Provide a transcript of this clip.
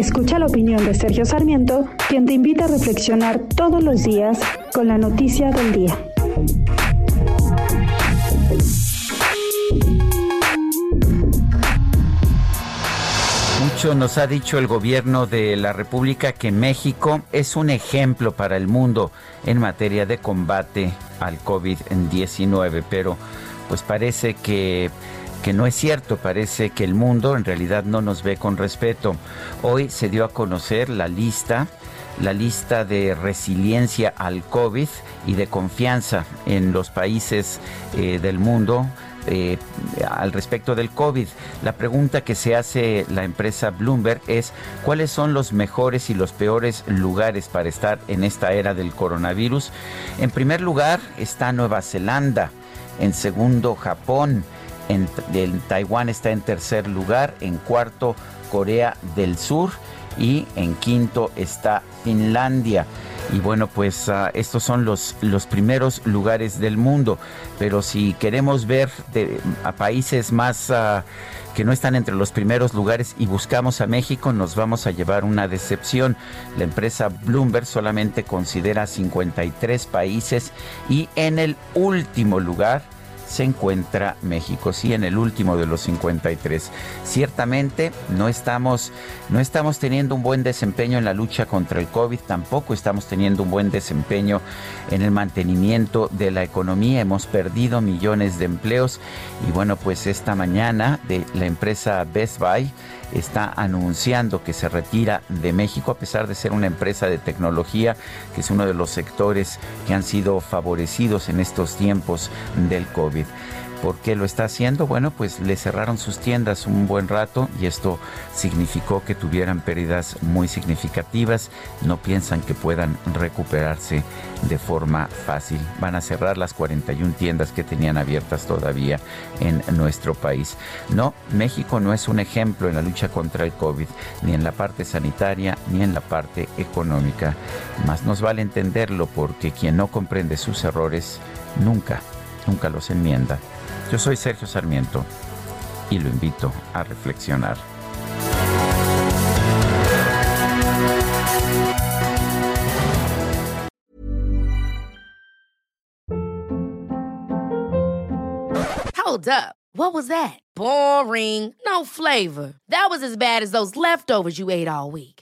Escucha la opinión de Sergio Sarmiento, quien te invita a reflexionar todos los días con la noticia del día. Mucho nos ha dicho el gobierno de la República que México es un ejemplo para el mundo en materia de combate al COVID-19, pero pues parece que que no es cierto, parece que el mundo en realidad no nos ve con respeto. Hoy se dio a conocer la lista, la lista de resiliencia al COVID y de confianza en los países eh, del mundo. Eh, al respecto del COVID. La pregunta que se hace la empresa Bloomberg es cuáles son los mejores y los peores lugares para estar en esta era del coronavirus. En primer lugar está Nueva Zelanda, en segundo Japón, en, Taiwán está en tercer lugar, en cuarto Corea del Sur y en quinto está Finlandia. Y bueno, pues uh, estos son los, los primeros lugares del mundo. Pero si queremos ver a países más uh, que no están entre los primeros lugares y buscamos a México, nos vamos a llevar una decepción. La empresa Bloomberg solamente considera 53 países y en el último lugar se encuentra México, sí, en el último de los 53. Ciertamente no estamos, no estamos teniendo un buen desempeño en la lucha contra el COVID, tampoco estamos teniendo un buen desempeño en el mantenimiento de la economía, hemos perdido millones de empleos y bueno, pues esta mañana de la empresa Best Buy está anunciando que se retira de México a pesar de ser una empresa de tecnología, que es uno de los sectores que han sido favorecidos en estos tiempos del COVID. ¿Por qué lo está haciendo? Bueno, pues le cerraron sus tiendas un buen rato y esto significó que tuvieran pérdidas muy significativas. No piensan que puedan recuperarse de forma fácil. Van a cerrar las 41 tiendas que tenían abiertas todavía en nuestro país. No, México no es un ejemplo en la lucha contra el COVID, ni en la parte sanitaria, ni en la parte económica. Más nos vale entenderlo porque quien no comprende sus errores nunca, nunca los enmienda. Yo soy Sergio Sarmiento y lo invito a reflexionar. Hold up. What was that? Boring. No flavor. That was as bad as those leftovers you ate all week.